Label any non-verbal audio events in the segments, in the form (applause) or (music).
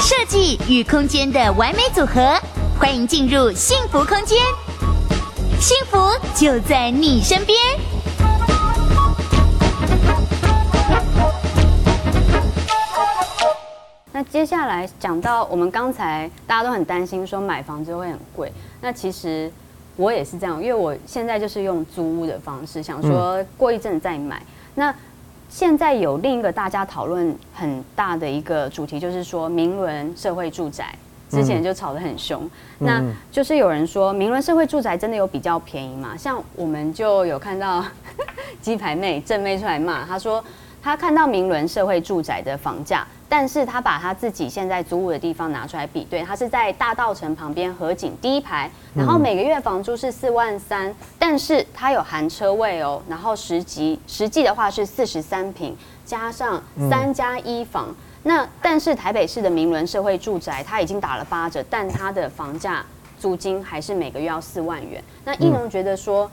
设计与空间的完美组合，欢迎进入幸福空间，幸福就在你身边。那接下来讲到我们刚才大家都很担心说买房子会很贵，那其实我也是这样，因为我现在就是用租屋的方式，想说过一阵再买。那现在有另一个大家讨论很大的一个主题，就是说明伦社会住宅，之前就吵得很凶。那就是有人说明伦社会住宅真的有比较便宜吗？像我们就有看到 (laughs) 鸡排妹正妹出来骂，她说她看到明伦社会住宅的房价。但是他把他自己现在租屋的地方拿出来比对，他是在大道城旁边河景第一排，然后每个月房租是四万三，但是他有含车位哦，然后实际实际的话是四十三平，加上三加一房。那但是台北市的明伦社会住宅他已经打了八折，但他的房价租金还是每个月要四万元。那一农觉得说，嗯，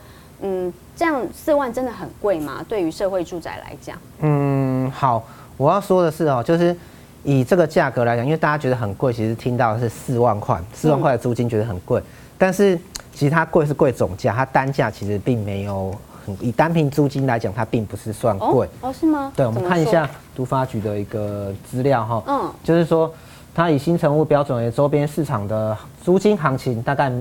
这样四万真的很贵吗？对于社会住宅来讲，嗯，好，我要说的是哦，就是。以这个价格来讲，因为大家觉得很贵，其实听到的是四万块，四万块的租金觉得很贵，但是其实它贵是贵总价，它单价其实并没有很，以单凭租金来讲，它并不是算贵。哦，是吗？对，我们看一下都发局的一个资料哈，嗯，就是说它以新成屋标准为周边市场的租金行情，大概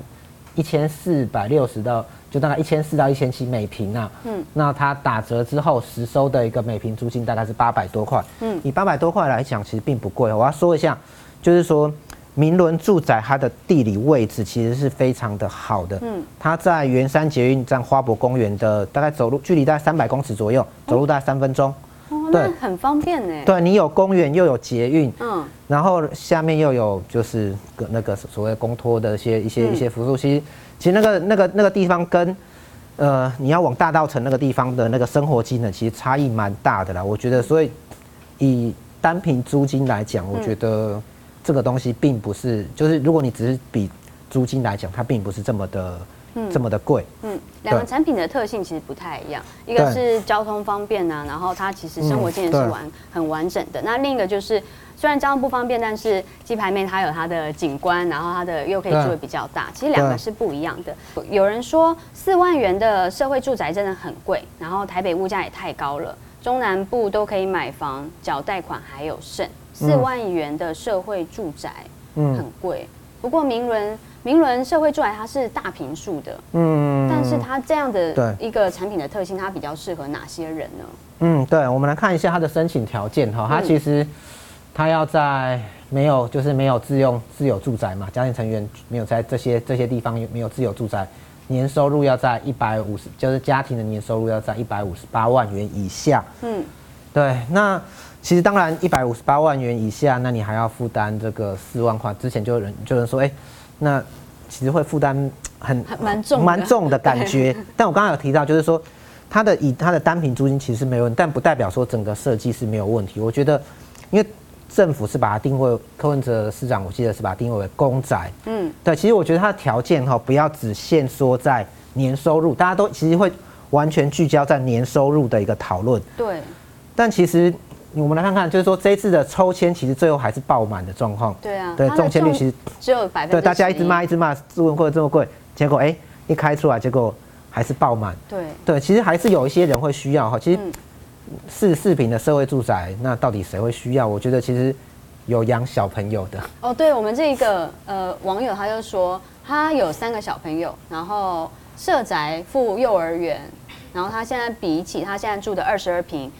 一千四百六十到。就大概一千四到一千七每平啊，嗯，那它打折之后实收的一个每平租金大概是八百多块，嗯，以八百多块来讲，其实并不贵。我要说一下，就是说明伦住宅它的地理位置其实是非常的好的，嗯，它在圆山捷运站花博公园的大概走路距离大概三百公尺左右，走路大概三分钟，哦，对，很方便呢。对，你有公园又有捷运，嗯，然后下面又有就是那个所谓公托的一些一些一些辅助，其实。其实那个那个那个地方跟，呃，你要往大道城那个地方的那个生活机能，其实差异蛮大的啦。我觉得，所以以单凭租金来讲，我觉得这个东西并不是，就是如果你只是比租金来讲，它并不是这么的。嗯，这么的贵。嗯，两个产品的特性其实不太一样，一个是交通方便啊，然后它其实生活经验是完很完整的。那另一个就是虽然交通不方便，但是鸡排妹它有它的景观，然后它的又可以住的比较大。其实两个是不一样的。有人说四万元的社会住宅真的很贵，然后台北物价也太高了，中南部都可以买房，缴贷款还有剩。四万元的社会住宅很贵，不过明伦。明伦社会住宅它是大平数的，嗯，但是它这样的一个产品的特性，它比较适合哪些人呢？嗯，对，我们来看一下它的申请条件哈，它其实它要在没有就是没有自用自有住宅嘛，家庭成员没有在这些这些地方没有自有住宅，年收入要在一百五十，就是家庭的年收入要在一百五十八万元以下，嗯，对，那其实当然一百五十八万元以下，那你还要负担这个四万块，之前就有人就有人说，哎、欸。那其实会负担很蛮重蛮重的感觉，但我刚刚有提到，就是说它的以它的单品租金其实没问题，但不代表说整个设计是没有问题。我觉得，因为政府是把它定位，柯文哲市长我记得是把它定位为公宅，嗯，对。其实我觉得它的条件哈，不要只限说在年收入，大家都其实会完全聚焦在年收入的一个讨论，对。但其实。我们来看看，就是说这一次的抽签，其实最后还是爆满的状况。对啊，对，中签率其实只有百分之。对，大家一直骂，一直骂，自问会这么贵，结果哎、欸，一开出来，结果还是爆满。对对，其实还是有一些人会需要哈。其实四四平的社会住宅，那到底谁会需要？我觉得其实有养小朋友的。哦，对，我们这个呃网友他就说，他有三个小朋友，然后社宅附幼儿园，然后他现在比起他现在住的二十二坪。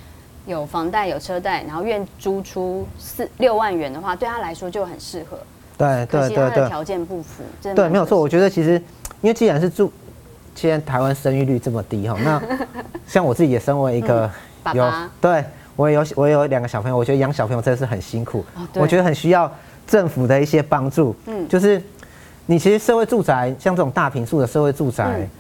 有房贷有车贷，然后愿租出四六万元的话，对他来说就很适合。对对对对，条件不符，对，没有错。我觉得其实，因为既然是住，现在台湾生育率这么低哈，那 (laughs) 像我自己也身为一个有，嗯、爸爸对我也有我也有两个小朋友，我觉得养小朋友真的是很辛苦，哦、我觉得很需要政府的一些帮助。嗯，就是你其实社会住宅像这种大平数的社会住宅，嗯、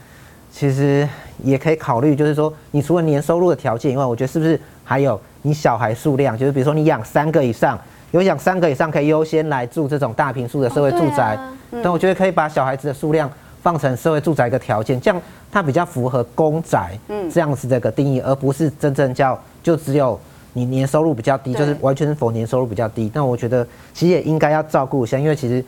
其实也可以考虑，就是说你除了年收入的条件以外，我觉得是不是？还有你小孩数量，就是比如说你养三个以上，有养三个以上可以优先来住这种大平数的社会住宅。但我觉得可以把小孩子的数量放成社会住宅一个条件，这样它比较符合公宅这样子的一个定义，而不是真正叫就只有你年收入比较低，就是完全是否年收入比较低。那我觉得其实也应该要照顾一下，因为其实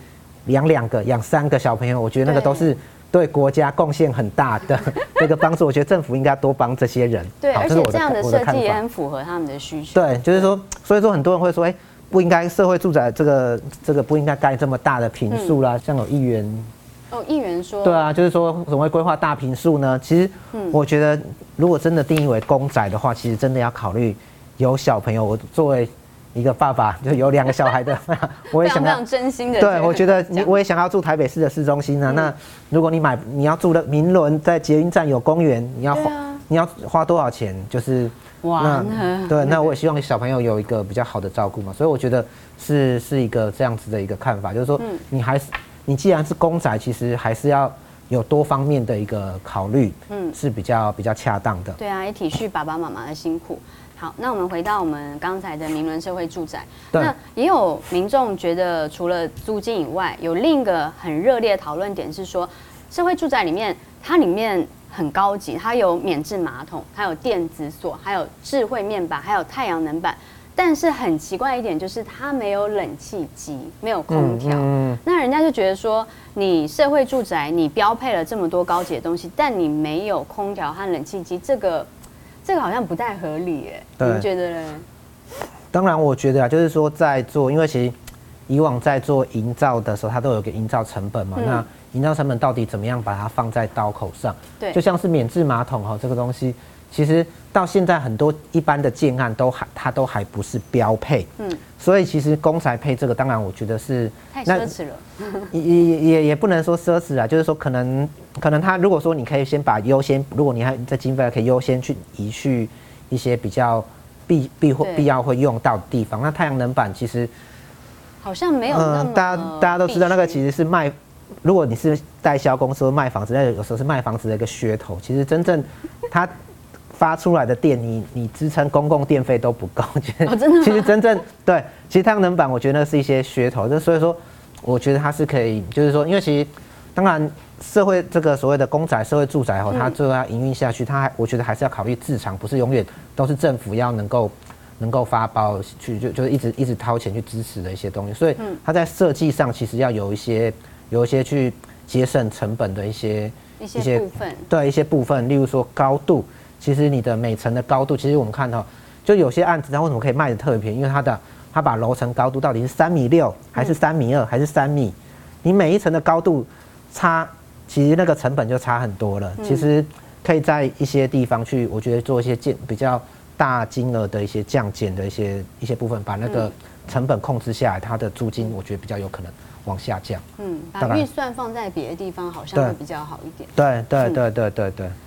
养两个、养三个小朋友，我觉得那个都是对国家贡献很大的 (laughs) 这个帮助。我觉得政府应该多帮这些人。对，而且这样的设计也很符合他们的需求。对，就是说，所以说很多人会说，哎，不应该社会住宅这个这个不应该盖这么大的平数啦，像有议员。哦，议员说，对啊，就是说怎么会规划大平数呢？其实，我觉得如果真的定义为公宅的话，其实真的要考虑有小朋友。我作为一个爸爸，就有两个小孩的，(laughs) 我也想要真心的。对，我觉得你我也想要住台北市的市中心呢。那如果你买你要住的明伦，在捷运站有公园，你要花你要花多少钱？就是哇，对，那我也希望小朋友有一个比较好的照顾嘛。所以我觉得是是一个这样子的一个看法，就是说你还是。你既然是公仔，其实还是要有多方面的一个考虑，嗯，是比较比较恰当的。对啊，也体恤爸爸妈妈的辛苦。好，那我们回到我们刚才的名伦社会住宅，那也有民众觉得，除了租金以外，有另一个很热烈的讨论点是说，社会住宅里面它里面很高级，它有免治马桶，还有电子锁，还有智慧面板，还有太阳能板。但是很奇怪一点就是它没有冷气机，没有空调。嗯嗯、那人家就觉得说，你社会住宅你标配了这么多高级的东西，但你没有空调和冷气机，这个这个好像不太合理耶。对你们觉得呢？当然，我觉得啊，就是说在做，因为其实以往在做营造的时候，它都有一个营造成本嘛。嗯、那营造成本到底怎么样把它放在刀口上？对，就像是免治马桶哈，这个东西。其实到现在很多一般的建案都还它都还不是标配，嗯，所以其实公宅配这个，当然我觉得是太奢侈了，(laughs) 也也也也不能说奢侈啊，就是说可能可能他如果说你可以先把优先，如果你还在经费可以优先去移去一些比较必必会必要会用到的地方，那太阳能板其实好像没有那么，大家大家都知道那个其实是卖，如果你是代销公司卖房子，那有时候是卖房子的一个噱头，其实真正它。发出来的电，你你支撑公共电费都不够，其实其实真正对，其实太阳能板我觉得那是一些噱头，就所以说，我觉得它是可以，就是说，因为其实当然社会这个所谓的公宅、社会住宅哈，它最后要营运下去，它还我觉得还是要考虑自偿，不是永远都是政府要能够能够发包去就就是一直一直掏钱去支持的一些东西，所以它在设计上其实要有一些有一些去节省成本的一些一些部分，对一些部分，例如说高度。其实你的每层的高度，其实我们看到，就有些案子它为什么可以卖的特别便宜？因为它的它把楼层高度到底是三米六，还是三米二，还是三米？你每一层的高度差，其实那个成本就差很多了。其实可以在一些地方去，我觉得做一些建比较大金额的一些降减的一些一些部分，把那个成本控制下来，它的租金我觉得比较有可能往下降。嗯，把预算放在别的地方，好像会比较好一点。对对对对对对。